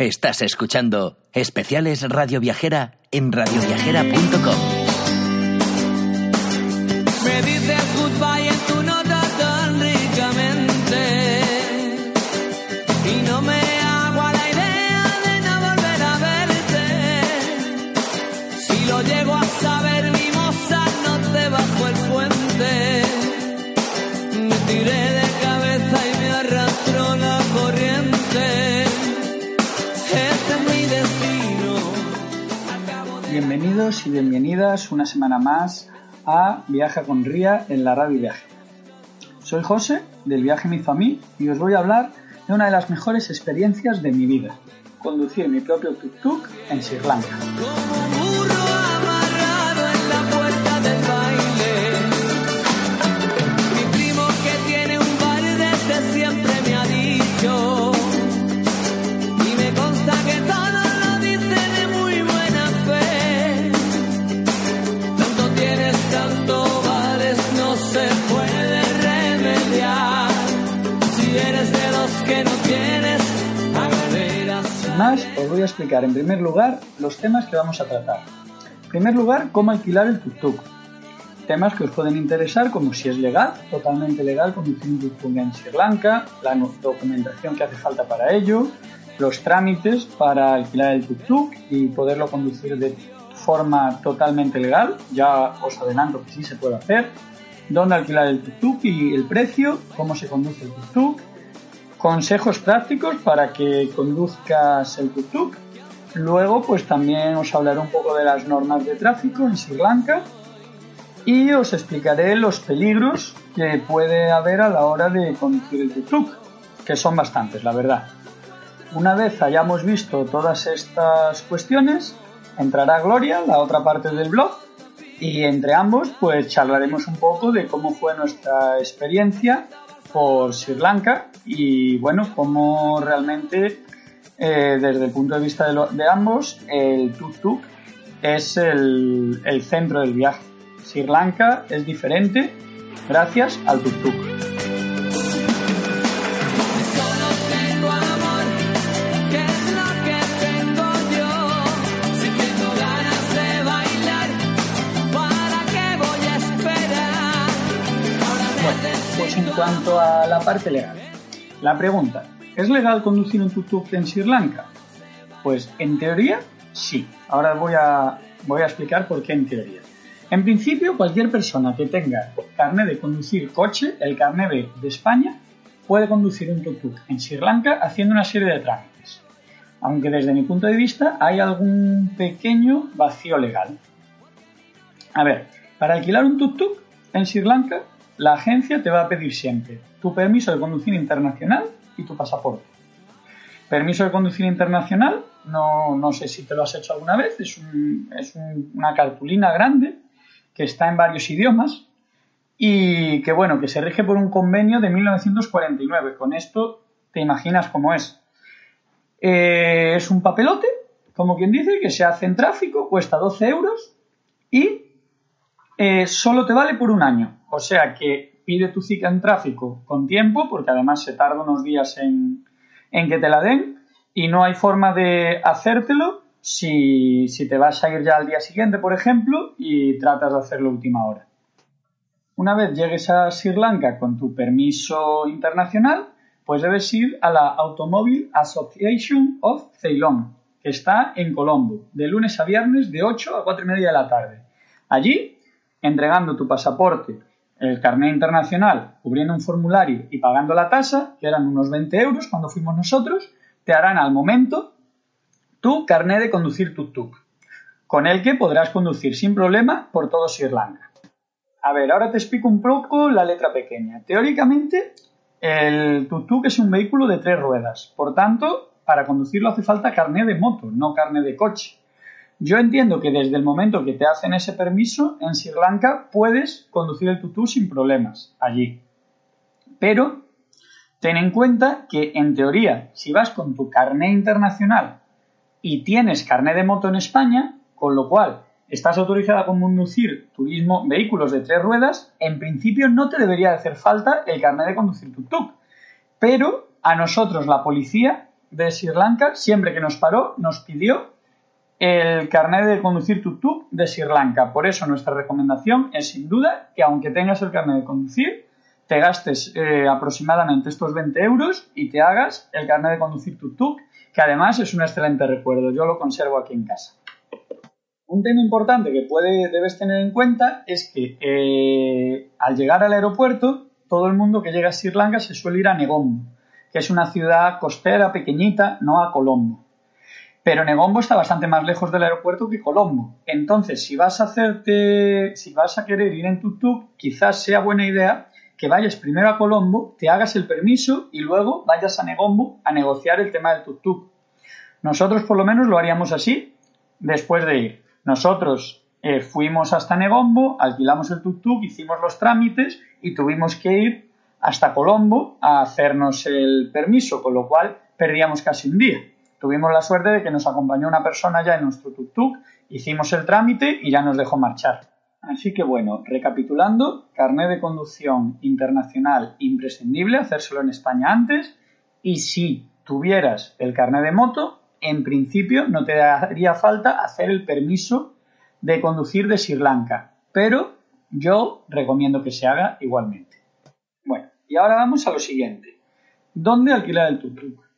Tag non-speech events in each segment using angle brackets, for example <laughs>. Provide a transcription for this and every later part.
Estás escuchando Especiales Radio Viajera en radioviajera.com. Y bienvenidas una semana más a Viaja con Ría en la Radio Viaje. Soy José, del viaje Mi Famí, y os voy a hablar de una de las mejores experiencias de mi vida, conducir mi propio tuk-tuk en Sri Lanka. Explicar en primer lugar los temas que vamos a tratar. En primer lugar, cómo alquilar el tuk-tuk. Temas que os pueden interesar como si es legal, totalmente legal conducir un tuk-tuk en Sri Lanka, la documentación que hace falta para ello, los trámites para alquilar el tuk-tuk y poderlo conducir de forma totalmente legal. Ya os adelanto que sí se puede hacer. Dónde alquilar el tuk-tuk y el precio, cómo se conduce el tuk-tuk, consejos prácticos para que conduzcas el tuk-tuk. Luego, pues también os hablaré un poco de las normas de tráfico en Sri Lanka y os explicaré los peligros que puede haber a la hora de conducir el tuk-tuk, que son bastantes, la verdad. Una vez hayamos visto todas estas cuestiones, entrará Gloria, la otra parte del blog, y entre ambos pues charlaremos un poco de cómo fue nuestra experiencia por Sri Lanka y bueno, cómo realmente eh, desde el punto de vista de, ambos el tuk-tuk es el, centro del viaje. Sri Lanka es diferente gracias al tuk-tuk. Pues en cuanto a la parte legal. La pregunta, ¿es legal conducir un tuk-tuk en Sri Lanka? Pues en teoría sí. Ahora voy a, voy a explicar por qué en teoría. En principio, cualquier persona que tenga carne de conducir coche, el carne B de España, puede conducir un tuk-tuk en Sri Lanka haciendo una serie de trámites. Aunque desde mi punto de vista hay algún pequeño vacío legal. A ver, para alquilar un tuk-tuk en Sri Lanka, la agencia te va a pedir siempre tu permiso de conducir internacional y tu pasaporte. Permiso de conducir internacional, no, no sé si te lo has hecho alguna vez, es, es un- una cartulina grande que está en varios idiomas y que bueno, que se rige por un convenio de 1949. Con esto te imaginas cómo es. Eh, es un papelote, como quien dice, que se hace en tráfico, cuesta 12 euros y eh, solo te vale por un año. O sea que pide tu cita en tráfico con tiempo, porque además se tarda unos días en, que te la den, y no hay forma de hacértelo si, te vas a ir ya al día siguiente, por ejemplo, y tratas de hacerlo última hora. Una vez llegues a Sri Lanka con tu permiso internacional, pues debes ir a la Automobile Association of Ceylon, que está en Colombo, de lunes a viernes de 8 a 4 y media de la tarde. Allí, entregando tu pasaporte, el carnet internacional, cubriendo un formulario y pagando la tasa, que eran unos 20 euros cuando fuimos nosotros, te harán al momento tu carnet de conducir tuk-tuk, con el que podrás conducir sin problema por todo Sri Lanka. A ver, ahora te explico un poco la letra pequeña. Teóricamente, el tuk-tuk es un vehículo de tres ruedas. Por tanto, para conducirlo hace falta carné de moto, no carné de coche. Yo entiendo que desde el momento que te hacen ese permiso, en Sri Lanka puedes conducir el tutú sin problemas allí. Pero ten en cuenta que, en teoría, si vas con tu carné internacional y tienes carné de moto en España, con lo cual estás autorizada a conducir turismo, vehículos de tres ruedas, en principio no te debería hacer falta el carnet de conducir tuk-tuk. Pero a nosotros, la policía de Sri Lanka, siempre que nos paró, nos pidió el carnet de conducir tuk-tuk de Sri Lanka. Por eso nuestra recomendación es sin duda que aunque tengas el carnet de conducir, te gastes eh, aproximadamente estos 20 euros y te hagas el carnet de conducir tuk-tuk, que además es un excelente recuerdo. Yo lo conservo aquí en casa. Un tema importante que puede, debes tener en cuenta es que eh, al llegar al aeropuerto, todo el mundo que llega a Sri Lanka se suele ir a Negombo, que es una ciudad costera pequeñita, no a Colombo. Pero Negombo está bastante más lejos del aeropuerto que Colombo. Entonces, si vas a hacerte, si vas a querer ir en tuk-tuk, quizás sea buena idea que vayas primero a Colombo, te hagas el permiso y luego vayas a Negombo a negociar el tema del tuk-tuk. Nosotros por lo menos lo haríamos así después de ir. Nosotros eh, fuimos hasta Negombo, alquilamos el tuk-tuk, hicimos los trámites y tuvimos que ir hasta Colombo a hacernos el permiso, con lo cual perdíamos casi un día. Tuvimos la suerte de que nos acompañó una persona ya en nuestro tuk-tuk, hicimos el trámite y ya nos dejó marchar. Así que bueno, recapitulando, carnet de conducción internacional imprescindible, hacérselo en España antes y si tuvieras el carnet de moto, en principio no te haría falta hacer el permiso de conducir de Sri Lanka, pero yo recomiendo que se haga igualmente. Bueno, y ahora vamos a lo siguiente. ¿Dónde alquilar el tuk-tuk?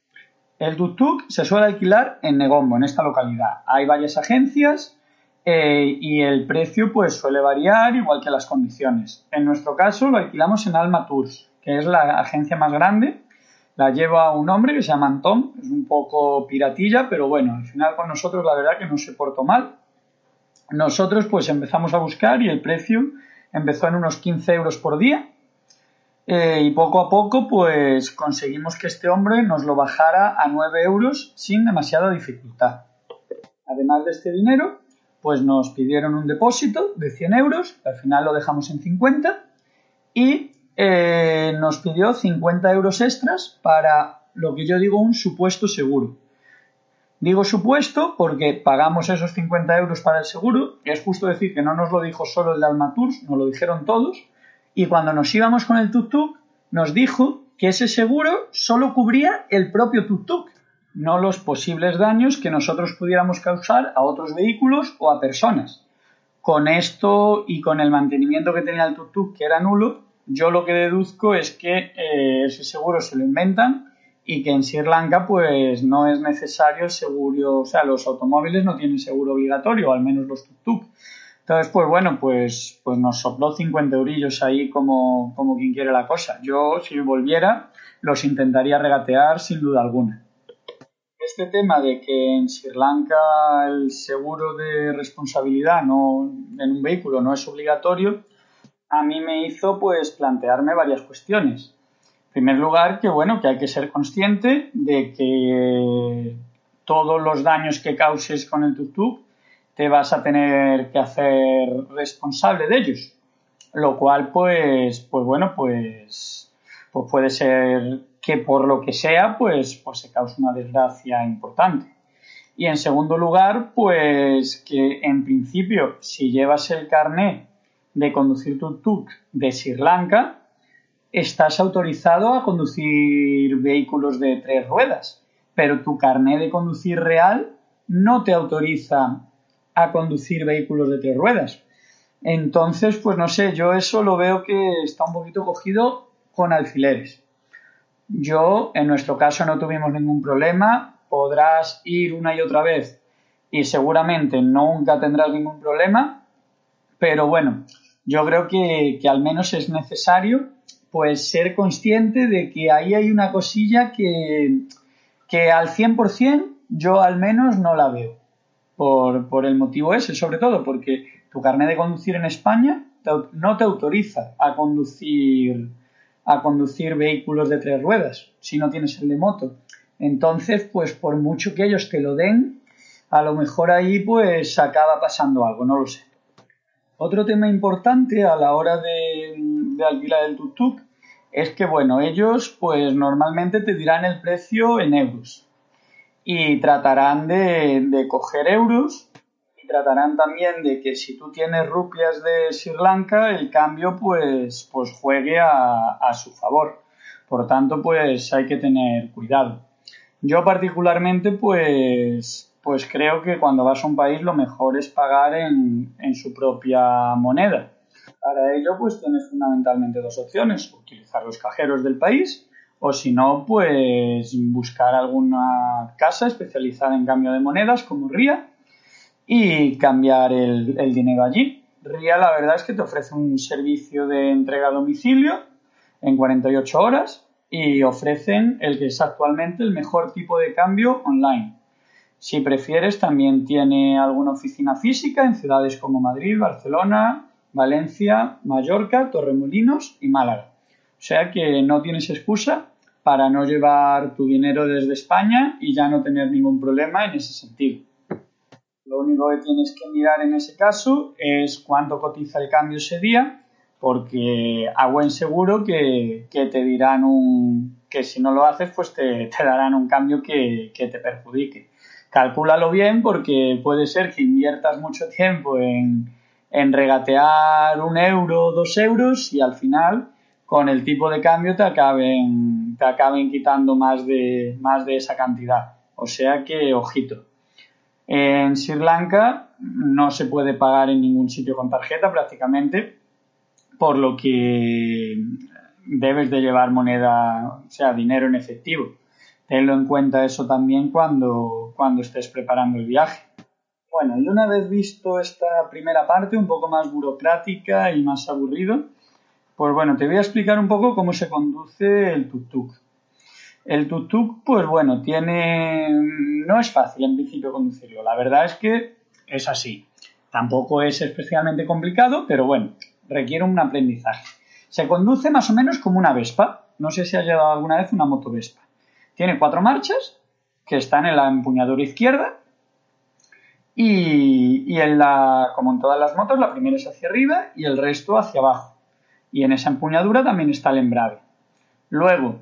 El tuk-tuk se suele alquilar en Negombo, en esta localidad. Hay varias agencias eh, y el precio pues suele variar igual que las condiciones. En nuestro caso lo alquilamos en Alma Tours, que es la agencia más grande la lleva un hombre que se llama Antón, es un poco piratilla, pero bueno, al final con nosotros la verdad que no se portó mal. Nosotros pues empezamos a buscar y el precio empezó en unos 15 euros por día eh, y poco a poco pues conseguimos que este hombre nos lo bajara a 9 euros sin demasiada dificultad. Además de este dinero, pues nos pidieron un depósito de 100 euros, al final lo dejamos en 50 y eh, nos pidió 50 euros extras para lo que yo digo un supuesto seguro. Digo supuesto porque pagamos esos 50 euros para el seguro, es justo decir que no nos lo dijo solo el de Almatours, nos lo dijeron todos, y cuando nos íbamos con el tuk-tuk, nos dijo que ese seguro solo cubría el propio tuk-tuk, no los posibles daños que nosotros pudiéramos causar a otros vehículos o a personas. Con esto y con el mantenimiento que tenía el tuk-tuk, que era nulo, yo lo que deduzco es que eh, ese seguro se lo inventan y que en Sri Lanka pues no es necesario seguro, o sea, los automóviles no tienen seguro obligatorio, al menos los tuk-tuk. Entonces, pues bueno, pues, pues nos sopló 50 eurillos ahí como, como quien quiere la cosa. Yo, si volviera, los intentaría regatear sin duda alguna. Este tema de que en Sri Lanka el seguro de responsabilidad no, en un vehículo no es obligatorio, a mí me hizo pues plantearme varias cuestiones. En primer lugar, que bueno, que hay que ser consciente de que todos los daños que causes con el tuk-tuk te vas a tener que hacer responsable de ellos. Lo cual, pues, pues bueno, pues, pues puede ser que por lo que sea, pues, pues se cause una desgracia importante. Y en segundo lugar, pues que en principio, si llevas el carnet de conducir tuk-tuk de Sri Lanka, estás autorizado a conducir vehículos de tres ruedas, pero tu carnet de conducir real no te autoriza a conducir vehículos de tres ruedas. Entonces, pues no sé, yo eso lo veo que está un poquito cogido con alfileres. Yo, en nuestro caso, no tuvimos ningún problema. Podrás ir una y otra vez y seguramente nunca tendrás ningún problema. Pero bueno, yo creo que, al menos es necesario pues ser consciente de que ahí hay una cosilla que, que al 100% yo al menos no la veo. Por, el motivo ese, sobre todo porque tu carnet de conducir en España no te autoriza a conducir, a conducir vehículos de tres ruedas si no tienes el de moto. Entonces, pues por mucho que ellos te lo den, a lo mejor ahí pues acaba pasando algo, no lo sé. Otro tema importante a la hora de, de alquilar el tuk-tuk es que, bueno, ellos pues normalmente te dirán el precio en euros y tratarán de, coger euros y tratarán también de que si tú tienes rupias de Sri Lanka, el cambio pues, pues juegue a, a su favor. Por tanto, pues hay que tener cuidado. Yo particularmente pues, pues creo que cuando vas a un país lo mejor es pagar en, en su propia moneda. Para ello, pues tienes fundamentalmente dos opciones, utilizar los cajeros del país o si no, pues buscar alguna casa especializada en cambio de monedas como RIA y cambiar el, el dinero allí. RIA la verdad es que te ofrece un servicio de entrega a domicilio en 48 horas y ofrecen el que es actualmente el mejor tipo de cambio online. Si prefieres, también tiene alguna oficina física en ciudades como Madrid, Barcelona, Valencia, Mallorca, Torremolinos y Málaga. O sea que no tienes excusa para no llevar tu dinero desde España y ya no tener ningún problema en ese sentido. Lo único que tienes que mirar en ese caso es cuánto cotiza el cambio ese día, porque a buen seguro que, te dirán un que si no lo haces, pues te, te darán un cambio que, que te perjudique. Calcúlalo bien porque puede ser que inviertas mucho tiempo en, en regatear un euro, dos euros y al final con el tipo de cambio te acaben, acaben quitando más de, más de esa cantidad. O sea que, ojito. En Sri Lanka no se puede pagar en ningún sitio con tarjeta prácticamente, por lo que debes de llevar moneda, o sea, dinero en efectivo. Tenlo en cuenta eso también cuando, cuando estés preparando el viaje. Bueno, y una vez visto esta primera parte, un poco más burocrática y más aburrido, pues bueno, te voy a explicar un poco cómo se conduce el tuk-tuk. El tuk-tuk, pues bueno, tiene. No es fácil en principio conducirlo. La verdad es que es así. Tampoco es especialmente complicado, pero bueno, requiere un aprendizaje. Se conduce más o menos como una Vespa. No sé si has llevado alguna vez una moto Vespa. Tiene cuatro marchas que están en la empuñadura izquierda y, y en la, como en todas las motos, la primera es hacia arriba y el resto hacia abajo. Y en esa empuñadura también está el embrague. Luego,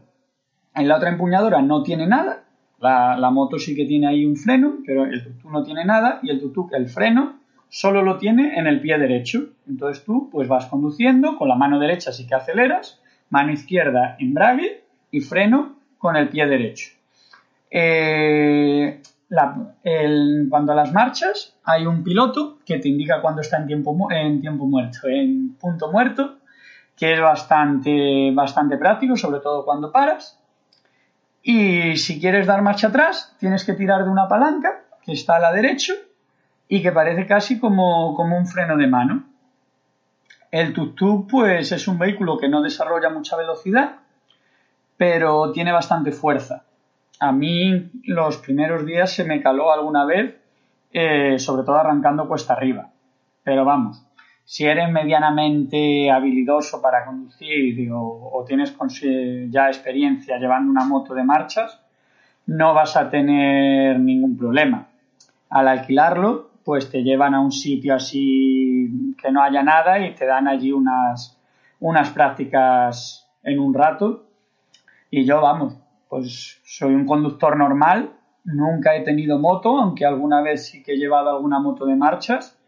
en la otra empuñadura no tiene nada. La, moto sí que tiene ahí un freno, pero el tuk no tiene nada y el tuk el freno solo lo tiene en el pie derecho. Entonces tú pues vas conduciendo, con la mano derecha sí que aceleras, mano izquierda embrague y freno con el pie derecho. Eh, cuando a las marchas hay un piloto que te indica cuando está en tiempo, en tiempo muerto, en punto muerto, que es bastante, bastante práctico, sobre todo cuando paras. Y si quieres dar marcha atrás, tienes que tirar de una palanca que está a la derecha y que parece casi como, como un freno de mano. El tuk-tuk pues es un vehículo que no desarrolla mucha velocidad, pero tiene bastante fuerza. A mí los primeros días se me caló alguna vez, eh, sobre todo arrancando cuesta arriba. Pero vamos, si eres medianamente habilidoso para conducir o, tienes ya experiencia llevando una moto de marchas, no vas a tener ningún problema. Al alquilarlo, pues te llevan a un sitio así que no haya nada y te dan allí unas, unas prácticas en un rato. Y yo, vamos, pues soy un conductor normal, nunca he tenido moto, aunque alguna vez sí que he llevado alguna moto de marchas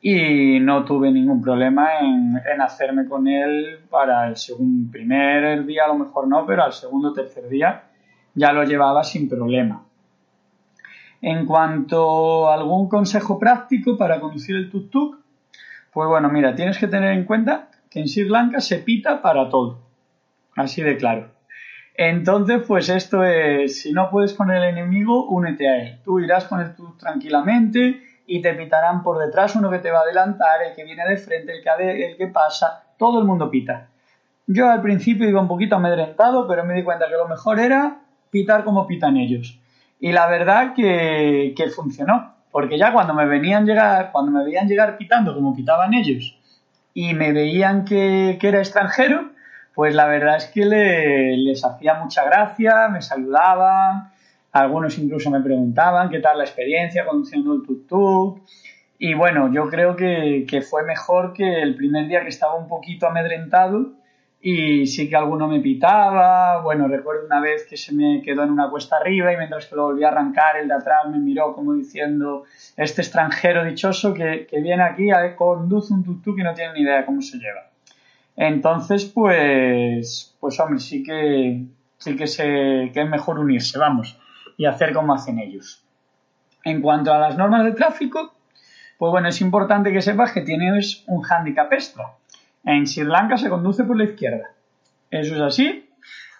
y no tuve ningún problema en, en hacerme con él para el segundo, primer día a lo mejor no, pero al segundo o tercer día ya lo llevaba sin problema. En cuanto a algún consejo práctico para conducir el tuk-tuk, pues bueno, mira, tienes que tener en cuenta que en Sri Lanka se pita para todo. Así de claro. Entonces, pues esto es, si no puedes con el enemigo, únete a él. Tú irás con el tuk tranquilamente y te pitarán por detrás uno que te va a adelantar, el que viene de frente, el que, el que pasa, todo el mundo pita. Yo al principio iba un poquito amedrentado, pero me di cuenta que lo mejor era pitar como pitan ellos. Y la verdad que, que funcionó, porque ya cuando me venían llegar, cuando me veían llegar pitando como pitaban ellos, y me veían que, que era extranjero, pues la verdad es que le, les hacía mucha gracia, me saludaban, Algunos incluso me preguntaban qué tal la experiencia conduciendo el tuk-tuk. Y bueno, yo creo que, que fue mejor que el primer día que estaba un poquito amedrentado y sí que alguno me pitaba. Bueno, recuerdo una vez que se me quedó en una cuesta arriba y mientras que lo volví a arrancar, el de atrás me miró como diciendo, este extranjero dichoso que, que viene aquí a conduce un tuk-tuk y no tiene ni idea de cómo se lleva. Entonces, pues, pues hombre, sí que, sí que, se, que es mejor unirse, vamos, y hacer como hacen ellos. En cuanto a las normas de tráfico, pues bueno, es importante que sepas que tienes un hándicap extra en Sri Lanka se conduce por la izquierda. Eso es así.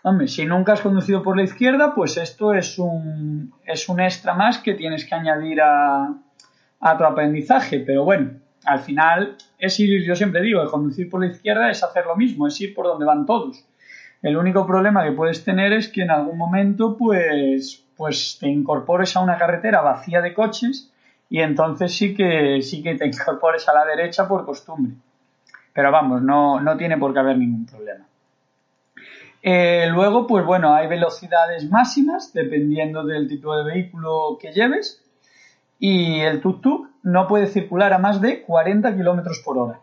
Hombre, si nunca has conducido por la izquierda, pues esto es un, es un extra más que tienes que añadir a, a tu aprendizaje. Pero bueno, al final es ir, yo siempre digo, el conducir por la izquierda es hacer lo mismo, es ir por donde van todos. El único problema que puedes tener es que en algún momento pues, pues te incorpores a una carretera vacía de coches y entonces sí que, sí que te <laughs> incorpores a la derecha por costumbre. Pero vamos, no, no tiene por qué haber ningún problema. Eh, luego, pues bueno, hay velocidades máximas dependiendo del tipo de vehículo que lleves y el tuk-tuk no puede circular a más de 40 kilómetros por hora.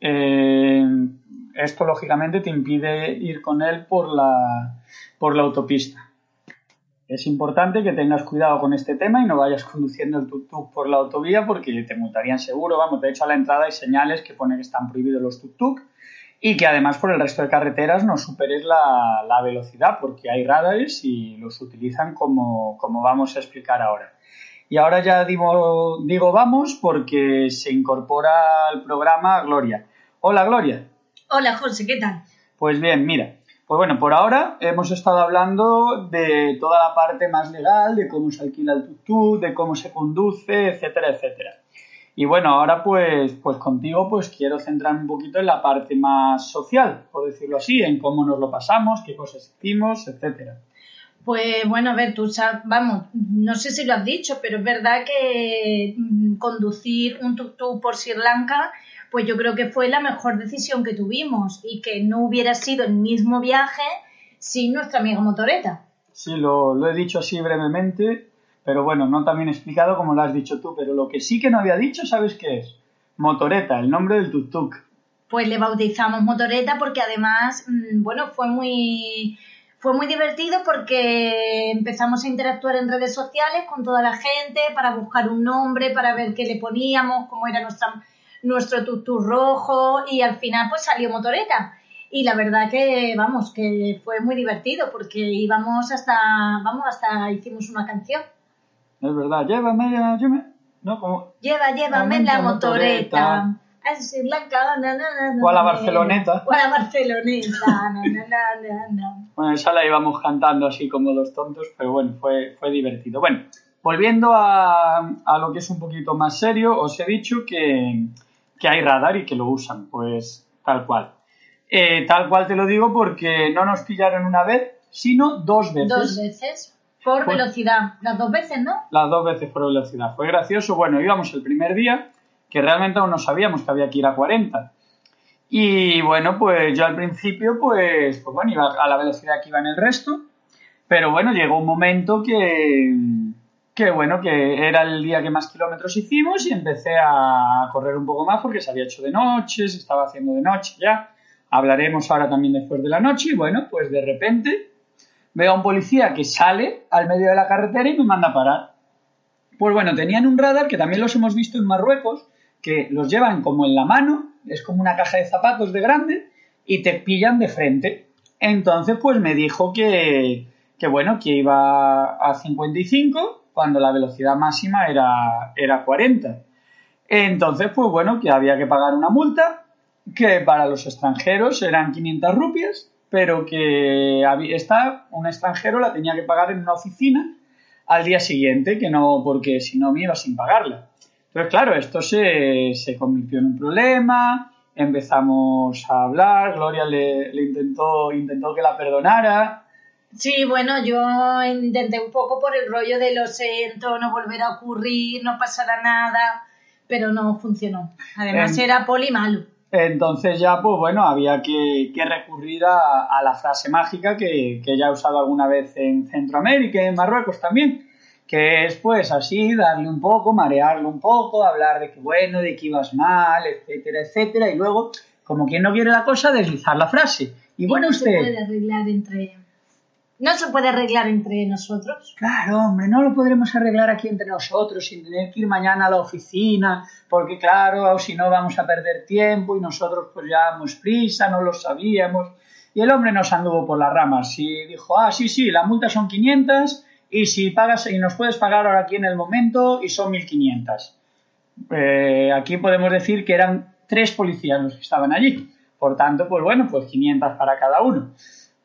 Eh, esto lógicamente te impide ir con él por la, por la autopista. Es importante que tengas cuidado con este tema y no vayas <laughs> conduciendo el tuk-tuk por la autovía porque te multarían seguro. Vamos, de hecho a la entrada hay señales que pone que están prohibidos los tuk-tuk y que además por el resto de carreteras no superes la, la velocidad porque hay radares y los utilizan como, como, vamos a explicar ahora. Y ahora ya digo, digo vamos porque se incorpora al programa Gloria. Hola Gloria. Hola José, ¿qué tal? Pues bien, mira, pues bueno, por ahora hemos estado hablando de toda la parte más legal, de cómo se alquila el tuk de cómo se conduce, etcétera, etcétera. Y bueno, ahora pues, pues contigo pues quiero centrarme un poquito en la parte más social, por decirlo así, en cómo nos lo pasamos, qué cosas hicimos, etcétera. Pues bueno, a ver, tú sabes, vamos, no sé si lo has dicho, pero es verdad que mm, conducir un tuk-tuk por Sri Lanka pues yo creo que fue la mejor decisión que tuvimos y que no hubiera sido el mismo viaje sin nuestra amiga motoreta. Sí, lo, lo he dicho así brevemente, pero bueno, no también explicado como lo has dicho tú, pero lo que sí que no había dicho, ¿sabes qué es? Motoreta, el nombre del tuk-tuk. Pues le bautizamos motoreta porque además, mm, bueno, fue muy, fue muy divertido porque empezamos a interactuar en redes sociales con toda la gente para buscar un nombre, para ver qué le poníamos, cómo era nuestra, nuestro tutu rojo y al final pues salió motoreta. Y la verdad que, vamos, que fue muy divertido porque íbamos hasta, vamos, hasta hicimos una canción. Es verdad, llévame, llévame, no, como... Lleva, llévame la motoreta. O a la Barceloneta. O a la Barceloneta. bueno, esa la íbamos cantando así como dos tontos, pero bueno, fue, fue divertido. Bueno, volviendo a, a lo que es un poquito más serio, os he dicho que, que hay radar y que lo usan, pues tal cual. Eh, tal cual te lo digo porque no nos pillaron una vez, sino dos veces. Dos veces. Por velocidad. Las dos veces, ¿no? Las dos veces por velocidad. Fue gracioso. Bueno, íbamos el primer día, que realmente aún no sabíamos que había que ir a 40. Y bueno, pues yo al principio, pues, pues bueno, iba a la velocidad que iba en el resto. Pero bueno, llegó un momento que, que bueno, que era el día que más kilómetros hicimos y empecé a correr un poco más porque se había hecho de noche, se estaba haciendo de noche ya. Hablaremos ahora también después de la noche y bueno, pues de repente veo a un policía que sale al medio de la carretera y me manda a parar. Pues bueno, tenían un radar que también los hemos visto en Marruecos, que los llevan como en la mano, es como una caja de zapatos de grande y te pillan de frente. Entonces pues me dijo que, que bueno, que iba a 55 cuando la velocidad máxima era, era 40. Entonces, pues bueno, que había que pagar una multa, que para los extranjeros eran 500 rupias, pero que esta, un extranjero la tenía que pagar en una oficina al día siguiente, que no, porque si no me iba sin pagarla. Entonces, claro, esto se, se convirtió en un problema, empezamos a hablar, Gloria le, le intentó, intentó que la perdonara, Sí, bueno, yo intenté un poco por el rollo de lo siento, no volverá a ocurrir, no pasará nada, pero no funcionó. Además era poli malo. Entonces ya, pues bueno, había que, que recurrir a, a la frase mágica que, que ya he usado alguna vez en Centroamérica y en Marruecos también, que es pues así, darle un poco, marearlo un poco, hablar de que bueno, de que ibas mal, etcétera, etcétera, y luego, como quien no quiere la cosa, deslizar la frase. Y bueno, no se usted... puede arreglar entre... No se puede arreglar entre nosotros. Claro, hombre, no lo podremos arreglar aquí entre nosotros sin tener que ir mañana a la oficina, porque claro, si no vamos a perder tiempo y nosotros pues llevamos prisa, no lo sabíamos. Y el hombre nos anduvo por las ramas y dijo, ah, sí, sí, la multa son 500 y si pagas y nos puedes pagar ahora aquí en el momento y son 1500. Eh, aquí podemos decir que eran tres policías los que estaban allí. Por tanto, pues bueno, pues 500 para cada uno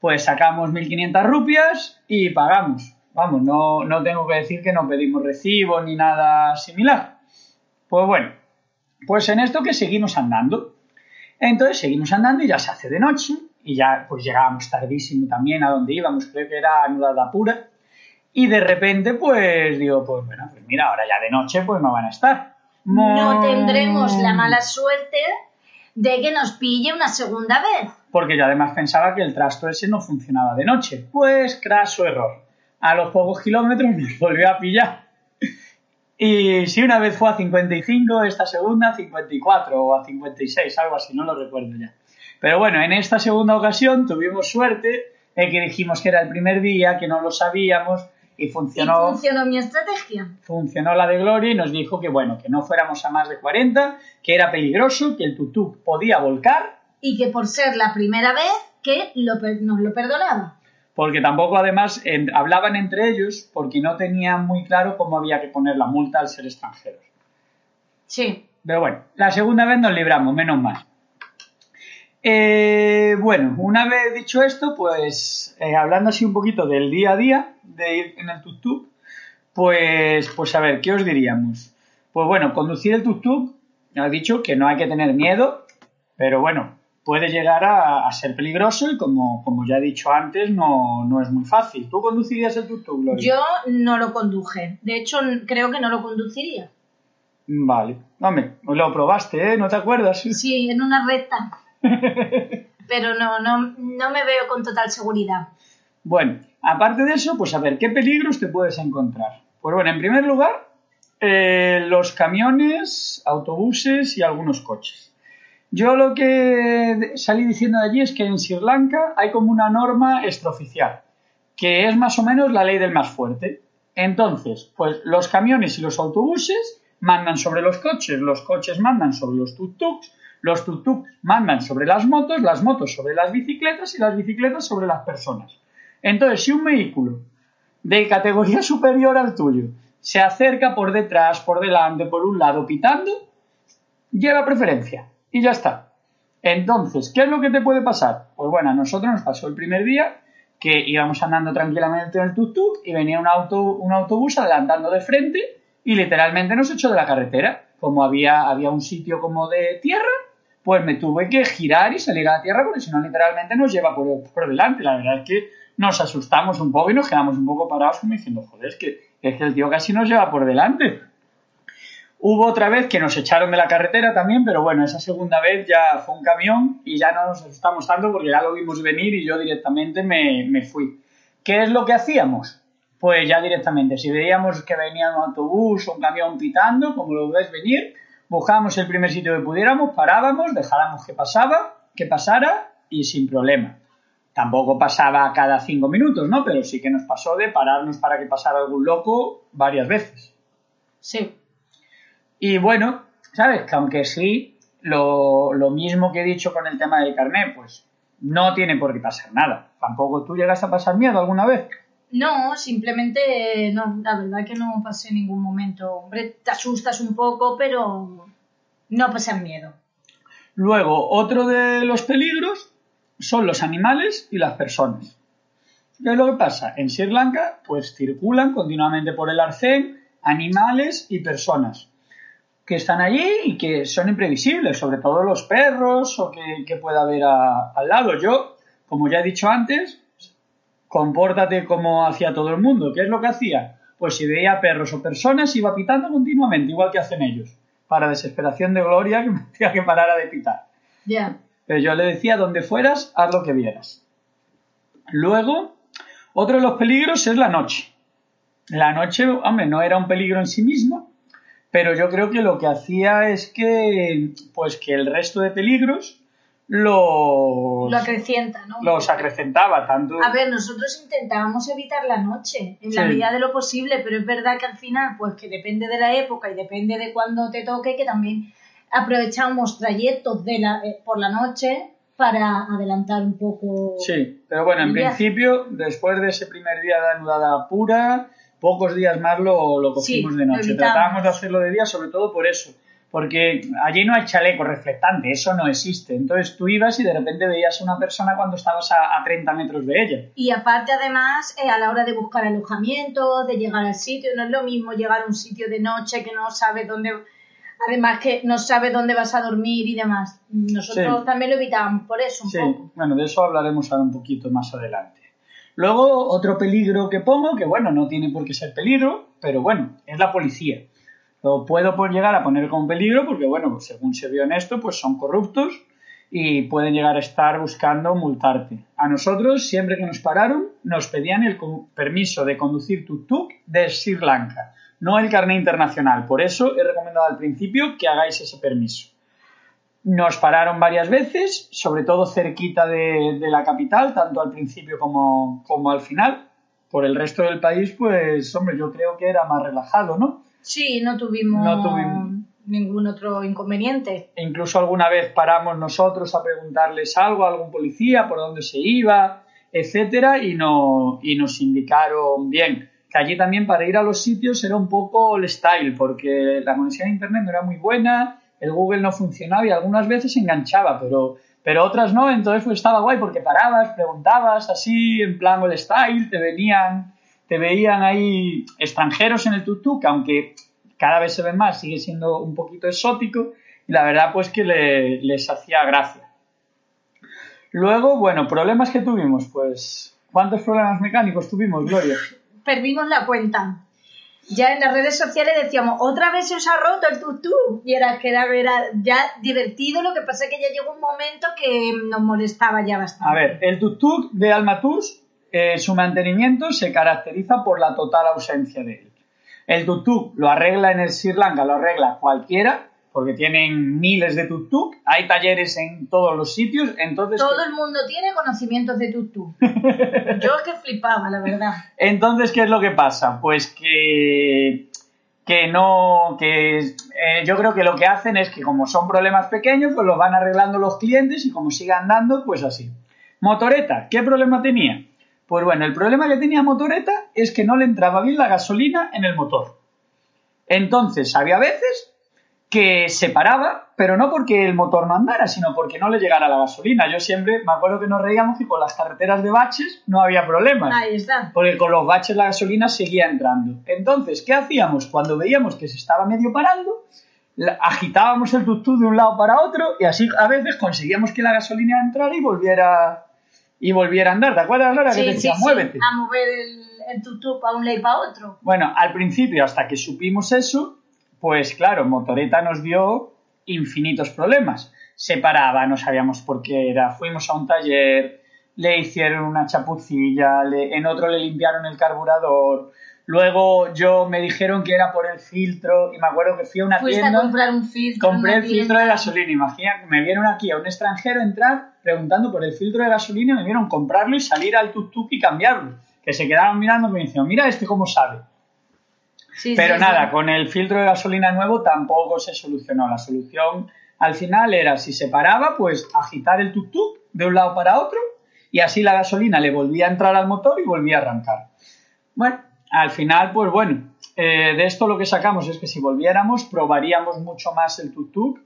pues sacamos 1.500 rupias y pagamos. Vamos, no, no tengo que decir que no pedimos recibo ni nada similar. Pues bueno, pues en esto que seguimos andando. Entonces seguimos andando y ya se hace de noche y ya pues llegábamos tardísimo también a donde íbamos, creo que era a Nudada Pura. Y de repente pues digo, pues bueno, pues mira, ahora ya de noche pues no van a estar. No tendremos la mala suerte de que nos pille una segunda vez. Porque yo además pensaba que el trasto ese no funcionaba de noche. Pues craso error. A los pocos kilómetros nos <laughs> volvió a pillar. Y si una vez fue a 55, esta segunda a 54 o a 56, algo así, no lo recuerdo ya. Pero bueno, en esta segunda ocasión tuvimos suerte de que dijimos que era el primer día, que no lo sabíamos y funcionó. Y funcionó mi estrategia. Funcionó la de Gloria y nos dijo que bueno, que no fuéramos a más de 40, que era peligroso, que el tutú podía volcar. Y que por ser la primera vez que lo, nos lo perdonaba. Porque tampoco además hablaban entre ellos porque no tenían muy claro cómo había que poner la multa al ser extranjeros. Sí. Pero bueno, la segunda vez nos libramos, menos mal. Eh, bueno, una vez dicho esto, pues eh, hablando así un poquito del día a día de ir en el tuk-tuk, pues, pues a ver, ¿qué os diríamos? Pues bueno, conducir el tuk-tuk, ha dicho que no hay que tener miedo, pero bueno, puede llegar a, a ser peligroso y como, como, ya he dicho antes, no, no, es muy fácil. ¿Tú conducirías el tuk-tuk, Gloria? Yo no lo conduje. De hecho, creo que no lo conduciría. Vale. Hombre, lo probaste, ¿eh? ¿No te acuerdas? <laughs> Sí, en una recta. <laughs> Pero no, no, no me veo con total seguridad. Bueno, aparte de eso, pues a ver, ¿qué peligros te puedes encontrar? Pues bueno, en primer lugar, eh, los camiones, autobuses y algunos coches. Yo lo que salí diciendo de allí es que en Sri Lanka hay como una norma extraoficial, que es más o menos la ley del más fuerte. Entonces, pues los camiones y los autobuses mandan sobre los coches, los coches mandan sobre los tuk-tuks, los tuk-tuk mandan sobre las motos, las motos sobre las bicicletas y las bicicletas sobre las personas. Entonces, si un vehículo de categoría <laughs> superior al tuyo se acerca por detrás, por delante, por un lado, pitando, lleva preferencia y ya está. Entonces, ¿qué es lo que te puede pasar? Pues bueno, a nosotros nos pasó el primer día que íbamos andando tranquilamente en el tuk-tuk y venía un, auto, un autobús adelantando de frente y literalmente nos echó de la carretera. Como había, había un sitio como de tierra, pues me tuve que girar y salir a la tierra porque si no literalmente nos lleva por, por, delante. La verdad es que nos asustamos un poco y nos quedamos un poco parados como diciendo, joder, es que, es que el tío casi nos lleva por delante. Hubo otra vez que nos echaron de la carretera también, pero bueno, esa segunda vez ya fue un camión y ya no nos asustamos tanto porque ya lo vimos venir y yo directamente me, me fui. ¿Qué es lo que hacíamos? Pues ya directamente, si veíamos que venía un autobús o un camión pitando, como lo ves venir, buscábamos el primer sitio que pudiéramos, parábamos, dejáramos que pasaba, que pasara y sin problema. Tampoco pasaba cada cinco minutos, ¿no? Pero sí que nos pasó de pararnos para que pasara algún loco varias veces. Sí. Y bueno, sabes que aunque sí, lo, lo, mismo que he dicho con el tema del carnet, pues no tiene por qué pasar nada. Tampoco tú llegas a pasar miedo alguna vez. No, simplemente no, la verdad que no pasé ningún momento. Hombre, te asustas un poco, pero no pasas miedo. Luego, otro de los peligros son los animales y las personas. ¿Qué es lo que pasa? En Sri Lanka, pues circulan continuamente por el arcén animales y personas que están allí y que son imprevisibles, sobre todo los perros o que, que pueda haber a, al lado. Yo, como ya he dicho antes, compórtate como hacía todo el mundo. ¿Qué es lo que hacía? Pues si veía perros o personas iba pitando continuamente, igual que hacen ellos, para desesperación de gloria que me <laughs> tenía que parar a de pitar. Ya. Pero yo le decía, donde fueras, haz lo que vieras. Luego, otro de los peligros es la noche. La noche, hombre, no era un peligro en sí mismo, pero yo creo que lo que hacía es que, pues que el resto de peligros los, Lo acrecienta, ¿no? los acrecentaba tanto. A ver, nosotros intentábamos evitar la noche en la medida de lo posible, pero es verdad que al final, pues que depende de la época y depende de cuándo te toque, que también aprovechamos trayectos de la, eh, por la noche para adelantar un poco. Sí, pero bueno, en principio, después de ese primer día de anudada pura, pocos días más lo, lo cogimos Sí, de noche. Tratábamos de hacerlo de día, sobre todo por eso. Porque allí no hay chaleco reflectante, eso no existe. Entonces tú ibas y de repente veías a una persona cuando estabas a, a 30 metros de ella. Y aparte, además, eh, a la hora de buscar alojamiento, de llegar al sitio, no es lo mismo llegar a un sitio de noche que no sabes dónde. Además, que no sabes dónde vas a dormir y demás. Nosotros Sí. también lo evitábamos por eso, un Sí, poco. bueno, de eso hablaremos ahora un poquito más adelante. Luego, otro peligro que pongo, que bueno, no tiene por qué ser peligro, pero bueno, es la policía. Lo puedo llegar a poner como peligro porque, bueno, según se vio en esto, pues son corruptos y pueden llegar a estar buscando multarte. A nosotros, siempre que nos pararon, nos pedían el permiso de conducir tuk-tuk de Sri Lanka, no el carnet internacional. Por eso he recomendado al principio que hagáis ese permiso. Nos pararon varias veces, sobre todo cerquita de, de la capital, tanto al principio como, como al final. Por el resto del país, pues, hombre, yo creo que era más relajado, ¿no? Sí, no tuvimos, No tuvimos. ningún otro inconveniente. E incluso alguna vez paramos nosotros a preguntarles algo a algún policía, por dónde se iba, etcétera, y, no, y nos indicaron bien. Que allí también para ir a los sitios era un poco el style, porque la conexión a internet no era muy buena, el Google no funcionaba y algunas veces enganchaba, pero, pero otras no, entonces pues estaba guay porque parabas, preguntabas así, en plan el style, te venían, te veían ahí extranjeros en el tuk-tuk, aunque cada vez se ven más, sigue siendo un poquito exótico y la verdad pues que le- les hacía gracia. Luego, bueno, problemas que tuvimos, pues ¿cuántos problemas mecánicos tuvimos, Gloria? Perdimos la cuenta. Ya en las redes sociales decíamos, otra vez se os ha roto el tutú. Y era que era, ya divertido, lo que pasa es que ya llegó un momento que nos molestaba ya bastante. A ver, el tuk-tuk de Almatus, eh, su mantenimiento se caracteriza por la total ausencia de él. El tuk-tuk lo arregla en el Sri Lanka, lo arregla cualquiera, porque tienen miles de tuk-tuk, hay talleres en todos los sitios, entonces... Todo el mundo tiene conocimientos de tutú. <laughs> Yo es que flipaba, la verdad. Entonces, ¿qué es lo que pasa? Pues que, que no, que eh, yo creo que lo que hacen es que como son problemas pequeños, pues los van arreglando los clientes y como siga andando, pues así. Motoreta, ¿qué problema tenía? Pues bueno, el problema que tenía Motoreta es que no le entraba bien la gasolina en el motor. Entonces, había veces que se paraba, pero no porque el motor no andara, sino porque no le llegara la gasolina. Yo siempre me acuerdo que nos reíamos que con las carreteras de baches no había problemas Ahí está. porque con los baches la gasolina seguía entrando. Entonces, ¿qué hacíamos? Cuando veíamos que se estaba medio parando, agitábamos el tutú de un lado para otro y así a veces conseguíamos que la gasolina entrara y volviera y volviera a andar. ¿Te acuerdas, Laura, que te decía, muévete? A mover el, el tutú para un lado y para otro. Bueno, al principio, hasta que supimos eso, pues claro, Motoreta nos dio infinitos problemas. Se paraba, no sabíamos por qué era, fuimos a un taller, le hicieron una chapucilla, le- en otro le limpiaron el carburador, luego yo me dijeron que era por el filtro y me acuerdo que fui a una Fuiste tienda... a comprar un filtro. Compré el filtro de gasolina. Imagina que me vieron aquí a un extranjero entrar preguntando por el filtro de gasolina y me vieron comprarlo y salir al tuk-tuk y cambiarlo. Que se quedaron mirando y me decían, mira este cómo sabe. Sí, Pero sí, nada, sí. con el filtro de gasolina nuevo tampoco se solucionó. La solución al final era, si se paraba, pues agitar el tuk-tuk de un lado para otro y así la gasolina le volvía a entrar al motor y volvía a arrancar. Bueno, al final, pues bueno, eh, de esto lo que sacamos es que si volviéramos, probaríamos mucho más el tuk-tuk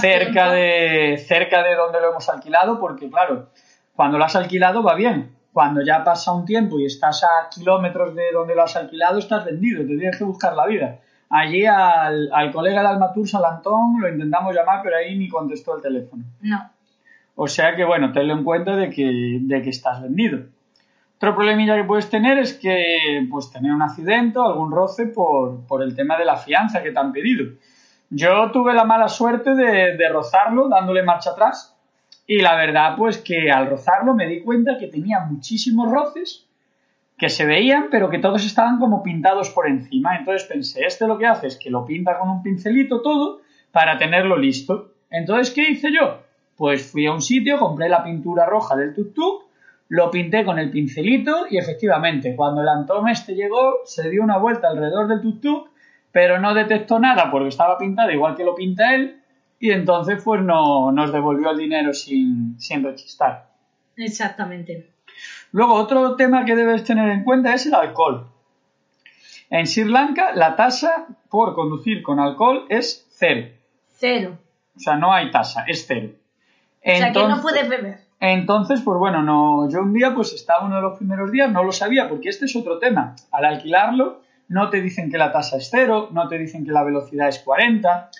cerca tiempo. de, cerca de donde lo hemos alquilado, porque claro, cuando lo has alquilado va bien. Cuando ya pasa un tiempo y estás a kilómetros de donde lo has alquilado, estás vendido, te tienes que buscar la vida. Allí al, al colega de Almatur, Salantón, lo intentamos llamar, pero ahí ni contestó el teléfono. No. O sea que, bueno, tenlo en cuenta de que, de que estás vendido. Otro problemilla que puedes tener es que, pues, tener un accidente o algún roce por, por el tema de la fianza que te han pedido. Yo tuve la mala suerte de, de rozarlo dándole marcha atrás Y la verdad, pues que al rozarlo me di cuenta que tenía muchísimos roces que se veían, pero que todos estaban como pintados por encima. Entonces pensé, este lo que hace es que lo pinta con un pincelito todo para tenerlo listo. Entonces, ¿qué hice yo? Pues fui a un sitio, compré la pintura roja del tuk-tuk, lo pinté con el pincelito y efectivamente, cuando el Antón este llegó, se dio una vuelta alrededor del tuk-tuk, pero no detectó nada porque estaba pintado igual que lo pinta él y entonces pues no nos devolvió el dinero sin, sin rechistar. Exactamente. Luego, otro tema que debes tener en cuenta es el alcohol. En Sri Lanka, la tasa por conducir con alcohol es cero. Cero. O sea, no hay tasa, es cero. o sea que no puedes beber. Entonces, pues bueno, no, yo un día pues estaba uno de los primeros días, no lo sabía, porque este es otro tema. Al alquilarlo, no te dicen que la tasa es cero, no te dicen que la velocidad es 40,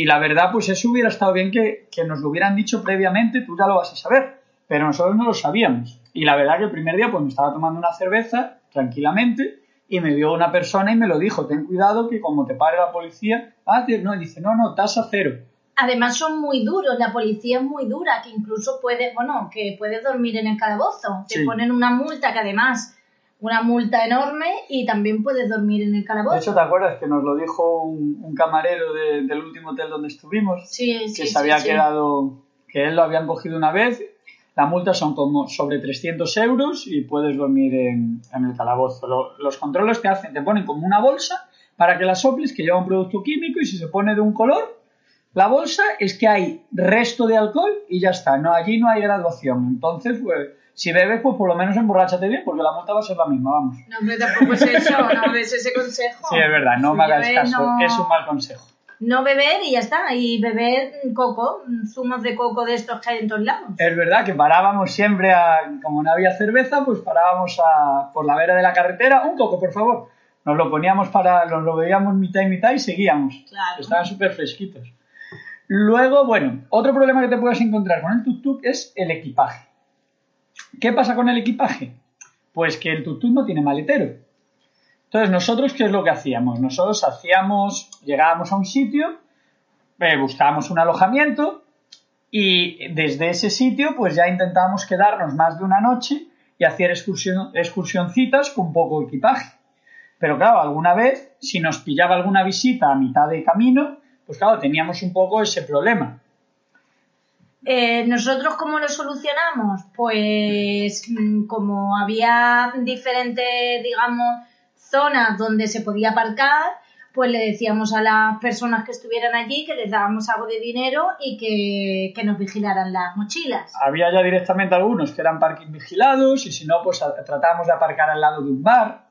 y la verdad, pues eso hubiera estado bien que, que nos lo hubieran dicho previamente, tú ya lo vas a saber, pero nosotros no lo sabíamos. Y la verdad que el primer día pues me estaba tomando una cerveza tranquilamente y me vio una persona y me lo dijo, ten cuidado que como te pare la policía, ah, no, y dice, no, no, tasa cero. Además son muy duros, la policía es muy dura, que incluso puede, bueno, que puedes dormir en el calabozo. Te Sí. ponen una multa que además, una multa enorme y también puedes dormir en el De calabozo. hecho, ¿te acuerdas que nos lo dijo un, un camarero de- del último hotel donde estuvimos? sí, que sí, se había sí. quedado, que él lo habían cogido una vez. La multa son como sobre 300 euros y puedes dormir en, en el calabozo. Lo- los controles te hacen, te ponen como una bolsa para que la soples, que lleva un producto químico y si se pone de un color, la bolsa es que hay resto de alcohol y ya está. No, allí no hay graduación. Entonces, pues, si bebes, pues por lo menos emborráchate bien, porque la multa va a ser la misma, vamos. No, hombre, tampoco es eso, no <laughs> des ese consejo. Sí, es verdad, no Si me bebes, caso, no- es un mal consejo. No beber y ya está, y beber coco, zumos de coco de estos que hay en todos lados. Es verdad que parábamos siempre a, como no había cerveza, pues parábamos a, por la vera de la carretera, un coco, por favor. Nos lo poníamos para, nos lo veíamos mitad y mitad y seguíamos. Claro. Estaban súper fresquitos. Luego, bueno, otro problema que te puedes encontrar con el tuk-tuk es el equipaje. ¿Qué pasa con el equipaje? Pues que el tuk-tuk no tiene maletero. Entonces, nosotros, ¿qué es lo que hacíamos? Nosotros hacíamos, llegábamos a un sitio, eh, buscábamos un alojamiento y desde ese sitio, pues ya intentábamos quedarnos más de una noche y hacer excursión, excursioncitas con poco equipaje. Pero claro, alguna vez, si nos pillaba alguna visita a mitad de camino, pues claro, teníamos un poco ese problema. Eh, ¿Nosotros cómo lo solucionamos? Pues mm, como había diferentes, digamos, zonas donde se podía aparcar, pues le decíamos a las personas que estuvieran allí que les dábamos algo de dinero y que, que nos vigilaran las mochilas. Había ya directamente algunos que eran parking vigilados y si no, pues tratábamos de aparcar al lado de un bar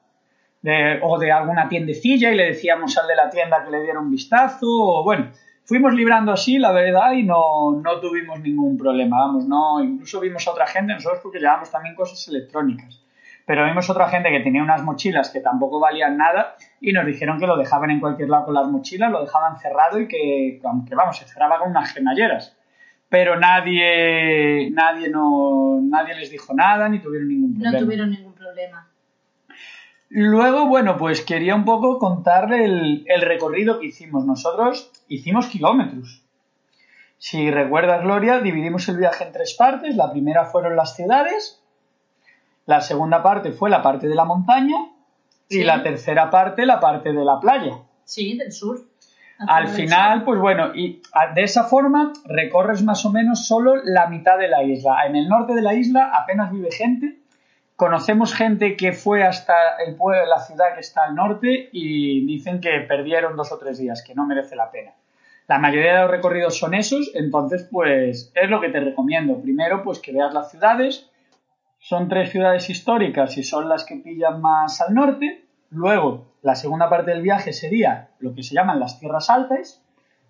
o de alguna tiendecilla y le decíamos al de la tienda que le diera un vistazo o bueno, fuimos librando así la verdad y no, no tuvimos ningún problema, vamos, no, incluso vimos a otra gente, nosotros porque llevábamos también cosas electrónicas, pero vimos otra gente que tenía unas mochilas que tampoco valían nada y nos dijeron que lo dejaban en cualquier lado con las mochilas, lo dejaban cerrado y que, aunque vamos, se cerraba con unas gemalleras pero nadie nadie no nadie les dijo nada ni tuvieron ningún No problema. tuvieron ningún problema. Luego, bueno, pues quería un poco contarle el, el recorrido que hicimos. Nosotros hicimos kilómetros. Si recuerdas, Gloria, dividimos el viaje en tres partes. La primera fueron las ciudades, la segunda parte fue la parte de la montaña y la tercera parte la parte de la playa. Sí, del sur. Al final, pues bueno, y de esa forma recorres más o menos solo la mitad de la isla. En el norte de la isla apenas vive gente. Conocemos gente que fue hasta el pueblo, la ciudad que está al norte y dicen que perdieron dos o tres días, que no merece la pena. La mayoría de los recorridos son esos, entonces pues es lo que te recomiendo. Primero pues que veas las ciudades. Son tres ciudades históricas y son las que pillan más al norte. Luego, la segunda parte del viaje sería lo que se llaman las tierras altas,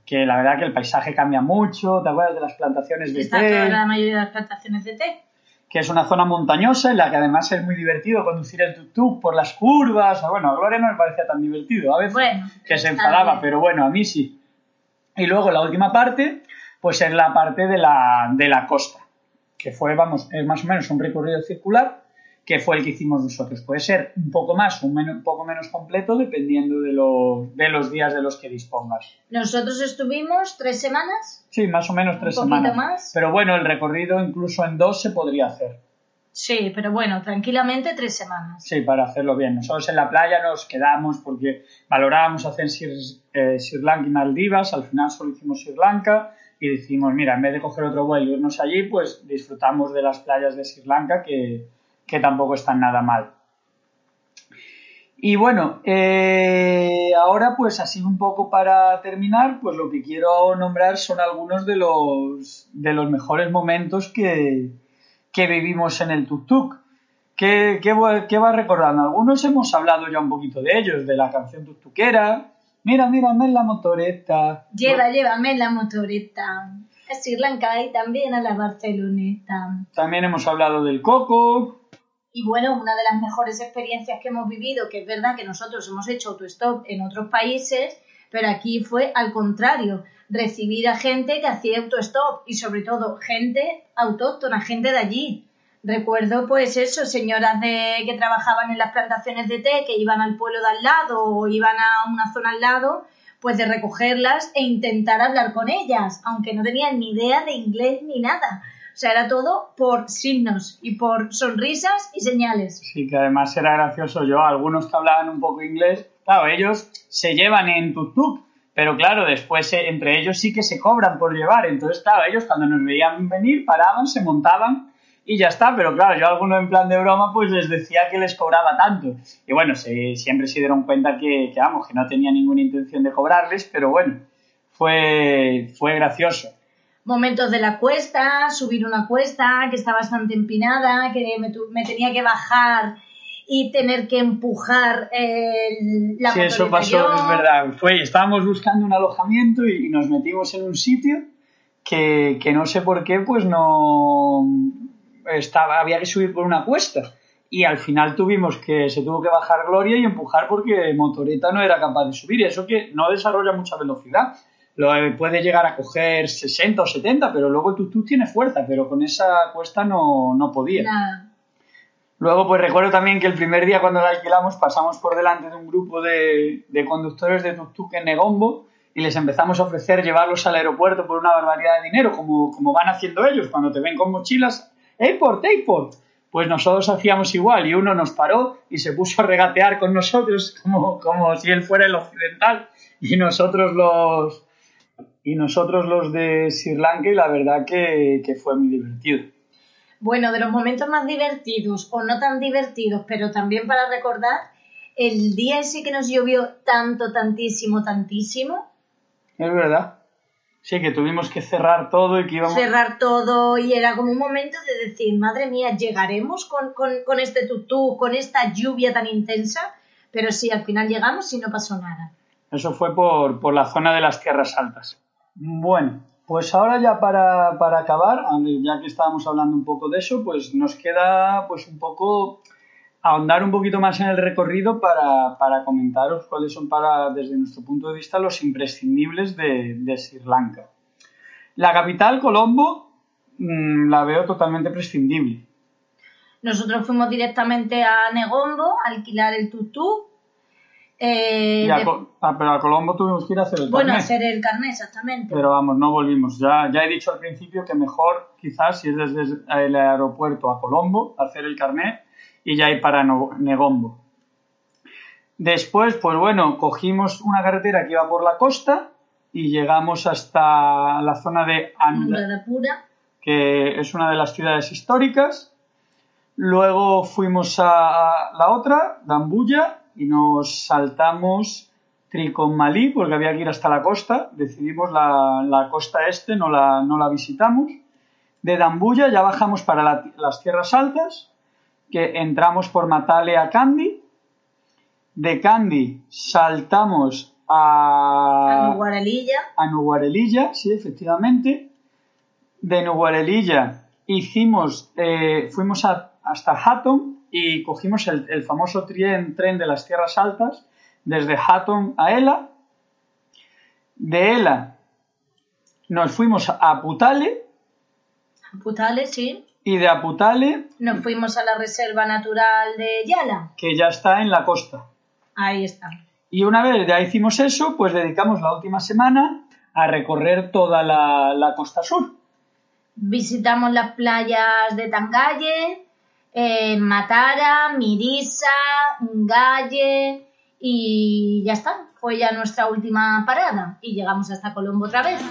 que la verdad que el paisaje cambia mucho. ¿Te acuerdas de las plantaciones de Está té? toda la mayoría de las plantaciones de té. Que es una zona montañosa en la que además es muy divertido conducir el tuk-tuk por las curvas. Bueno, a Gloria no me parecía tan divertido a veces, Bueno, que se enfadaba, pero bueno, a mí sí. Y luego la última parte, pues es la parte de la, de la costa, que fue, vamos, es más o menos un recorrido circular que fue el que hicimos nosotros. Puede ser un poco más o un, un poco menos completo dependiendo de los, de los días de los que dispongas. Nosotros estuvimos tres semanas. Sí, más o menos tres poquito semanas. más. Pero bueno, el recorrido incluso en dos se podría hacer. Sí, pero bueno, tranquilamente tres semanas. Sí, para hacerlo bien. Nosotros en la playa nos quedamos porque valorábamos hacer Sri, eh, Sri Lanka y Maldivas. Al final solo hicimos Sri Lanka y decimos, mira, en vez de coger otro vuelo y irnos allí, pues disfrutamos de las playas de Sri Lanka que, que tampoco están nada mal. Y bueno, eh, ahora pues así un poco para terminar, pues lo que quiero nombrar son algunos de los, de los mejores momentos que, que vivimos en el tuk-tuk. ¿Qué, qué, va- qué vas recordando? Algunos hemos hablado ya un poquito de ellos, de la canción tuk-tukera. Mira, mírame en la motoreta. Lleva, llévame en la motoreta. A Sri Lanka y también a la Barceloneta. También hemos hablado del coco. Y bueno, una de las mejores experiencias que hemos vivido, que es verdad que nosotros hemos hecho autostop en otros países, pero aquí fue al contrario, recibir a gente que hacía autostop y sobre todo gente autóctona, gente de allí. Recuerdo pues eso, señoras de, que trabajaban en las plantaciones de té, que iban al pueblo de al lado o iban a una zona al lado, pues de recogerlas e intentar hablar con ellas, aunque no tenían ni idea de inglés ni nada. O sea, era todo por signos y por sonrisas y señales. Sí, que además era gracioso yo. Algunos que hablaban un poco inglés, claro, ellos se llevan en tuk-tuk, pero claro, después eh, entre ellos sí que se cobran por llevar. Entonces, claro, ellos cuando nos veían venir paraban, se montaban y ya está. Pero claro, yo a algunos en plan de broma pues les decía que les cobraba tanto. Y bueno, se- siempre se dieron cuenta que, que, vamos, que no tenía ninguna intención de cobrarles, pero bueno, fue, fue gracioso. Momentos de la cuesta, subir una cuesta que está bastante empinada, que me, tu- me tenía que bajar y tener que empujar el- la sí, eso pasó, yo. es verdad. Fue, estábamos buscando un alojamiento y, y nos metimos en un sitio que, que no sé por qué, pues no estaba, había que subir por una cuesta. Y al final tuvimos que, se tuvo que bajar Gloria y empujar porque Motoreta no era capaz de subir. Y eso que no desarrolla mucha velocidad. Lo, puede llegar a coger 60 o 70, pero luego el tuk tiene fuerza, pero con esa cuesta no, no podía. Nada. Luego, pues recuerdo también que el primer día cuando la alquilamos pasamos por delante de un grupo de, de conductores de tuk-tuk en Negombo y les empezamos a ofrecer llevarlos al aeropuerto por una barbaridad de dinero, como, como van haciendo ellos cuando te ven con mochilas. ¡Airport, airport! Pues nosotros hacíamos igual y uno nos paró y se puso a regatear con nosotros como, como si él fuera el occidental y nosotros los, y nosotros los de Sri Lanka y la verdad que, que fue muy divertido. Bueno, de los momentos más divertidos o no tan divertidos, pero también para recordar, el día ese que nos llovió tanto, tantísimo, tantísimo, Es verdad. Sí, que tuvimos que cerrar todo y que íbamos... cerrar todo y era como un momento de decir, madre mía, llegaremos con, con, con este tutú, con esta lluvia tan intensa, pero sí, al final llegamos y no pasó nada. Eso fue por, por la zona de las tierras altas. Bueno, pues ahora ya para, para acabar, ya que estábamos hablando un poco de eso, pues nos queda pues un poco ahondar un poquito más en el recorrido para, para comentaros cuáles son para, desde nuestro punto de vista, los imprescindibles de, de Sri Lanka. La capital, Colombo, mmm, la veo totalmente prescindible. Nosotros fuimos directamente a Negombo a alquilar el tutú. Eh, Y a de- Co- ah, pero a Colombo tuvimos que ir a hacer el bueno, carnet. hacer el carnet, exactamente. Pero vamos, no volvimos. Ya, ya he dicho al principio que mejor, quizás, si es desde el aeropuerto a Colombo, hacer el carnet y ya ir para Negombo. Después, pues bueno, cogimos una carretera que iba por la costa y llegamos hasta la zona de Anuradhapura. que es una de las ciudades históricas. Luego fuimos a la otra, Dambuya, y nos saltamos Triconmalí, porque había que ir hasta la costa. Decidimos la, la costa este, no la, no la visitamos. De Dambuya ya bajamos para la- las tierras altas, que entramos por Matale a Kandy. De Kandy saltamos a, a Nuguarelilla. a Nuguarelilla, sí, efectivamente. De Nuguarelilla hicimos, eh, fuimos a- hasta Hatton y cogimos el, el famoso tren, tren de las tierras altas desde Hatton a Ela. De Ela nos fuimos a Putale Putales, sí. Y de Aputale, Nos fuimos a la Reserva Natural de Yala. que ya está en la costa. Ahí está. Y una vez ya hicimos eso, pues dedicamos la última semana a recorrer toda la, la costa sur. Visitamos las playas de Tangalle, eh, Matara, Mirisa, Ngalle y ya está. Fue ya nuestra última parada y llegamos hasta Colombo otra vez.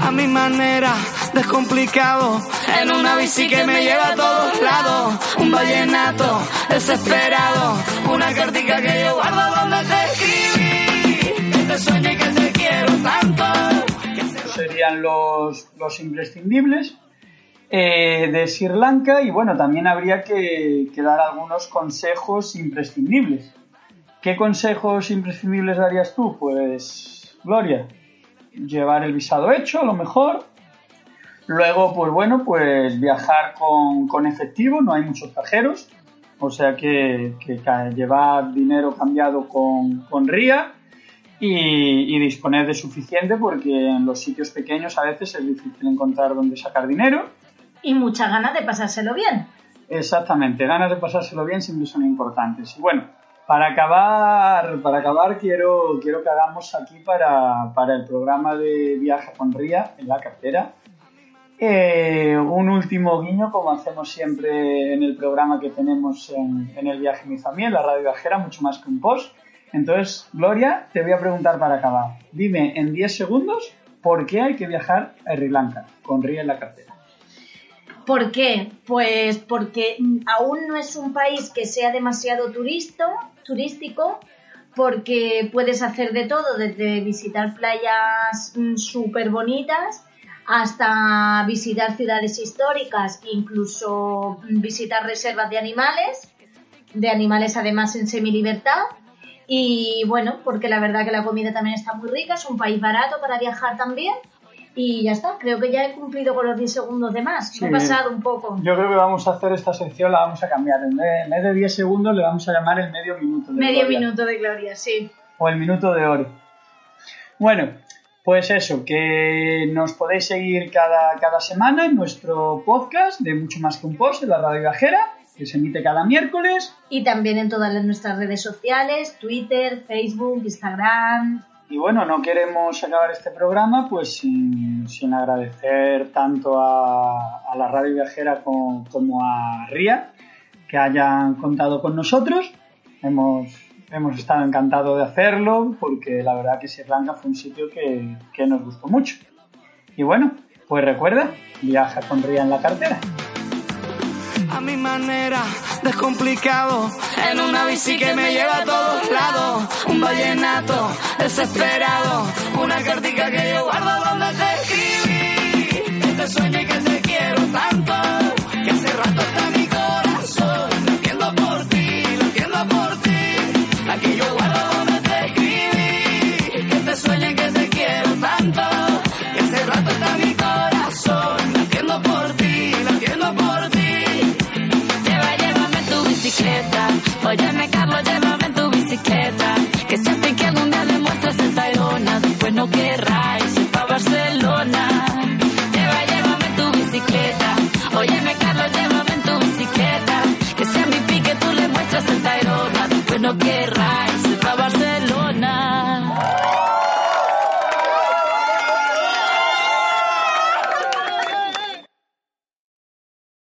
a mi manera, descomplicado, en una bici que me lleva a todos lados, un vallenato desesperado, una cartica que yo guardo donde te escribí, que te sueño y que te quiero tanto. Serían los, los imprescindibles eh, de Sri Lanka y bueno, también habría que, dar algunos consejos imprescindibles. ¿Qué consejos imprescindibles darías tú? Pues, Gloria, llevar el visado hecho, a lo mejor. Luego, pues bueno, pues viajar con, efectivo, no hay muchos cajeros, o sea que, llevar dinero cambiado con, con RIA y, y disponer de suficiente porque en los sitios pequeños a veces es difícil encontrar dónde sacar dinero. Y muchas ganas de pasárselo bien. Exactamente, ganas de pasárselo bien siempre son importantes. Y bueno, para acabar, para acabar quiero, quiero que hagamos aquí para, para el programa de Viaje con Ría en la cartera eh, un último guiño, como hacemos siempre en el programa que tenemos en, el viaje mi familia, en la radio viajera, mucho más que un post. Entonces, Gloria, te voy a preguntar para acabar. Dime en 10 segundos por qué hay que viajar a Sri Lanka con Ría en la cartera. ¿Por qué? Pues porque mm, aún no es un país que sea demasiado turisto, turístico, porque puedes hacer de todo, desde visitar playas súper bonitas hasta visitar ciudades históricas, incluso mm, visitar reservas de animales, de animales además en semilibertad. Y bueno, porque la verdad que la comida también está muy rica, es un país barato para viajar también. Y ya está, creo que ya he cumplido con los 10 segundos de más. Me he Sí. pasado un poco. Yo creo que vamos a hacer esta sección, la vamos a cambiar. En vez, de 10 segundos le vamos a llamar el medio minuto. de Medio Gloria. minuto de gloria, sí. o el minuto de oro. Bueno, pues eso, que nos podéis seguir cada, cada semana en nuestro podcast de Mucho Más que un Post en la Radio Viajera, que se emite cada miércoles. Y también en todas nuestras redes sociales, Twitter, Facebook, Instagram. Y bueno, no queremos acabar este programa pues sin, sin agradecer tanto a, a la Radio Viajera con- como a RIA que hayan contado con nosotros. Hemos, hemos estado encantados de hacerlo porque la verdad que Sri Lanka fue un sitio que, que nos gustó mucho. Y bueno, pues recuerda, viaja con RIA en la cartera. a mi manera, descomplicado, en una bici que me lleva a todos lados, un vallenato desesperado, una cartica que yo guardo donde te escribí, no querráis para Barcelona. Lleva, llévame tu bicicleta. Óyeme, Carlos, llévame en tu bicicleta. Que sea mi pique, tú le muestras el Tayrona, después no querráis.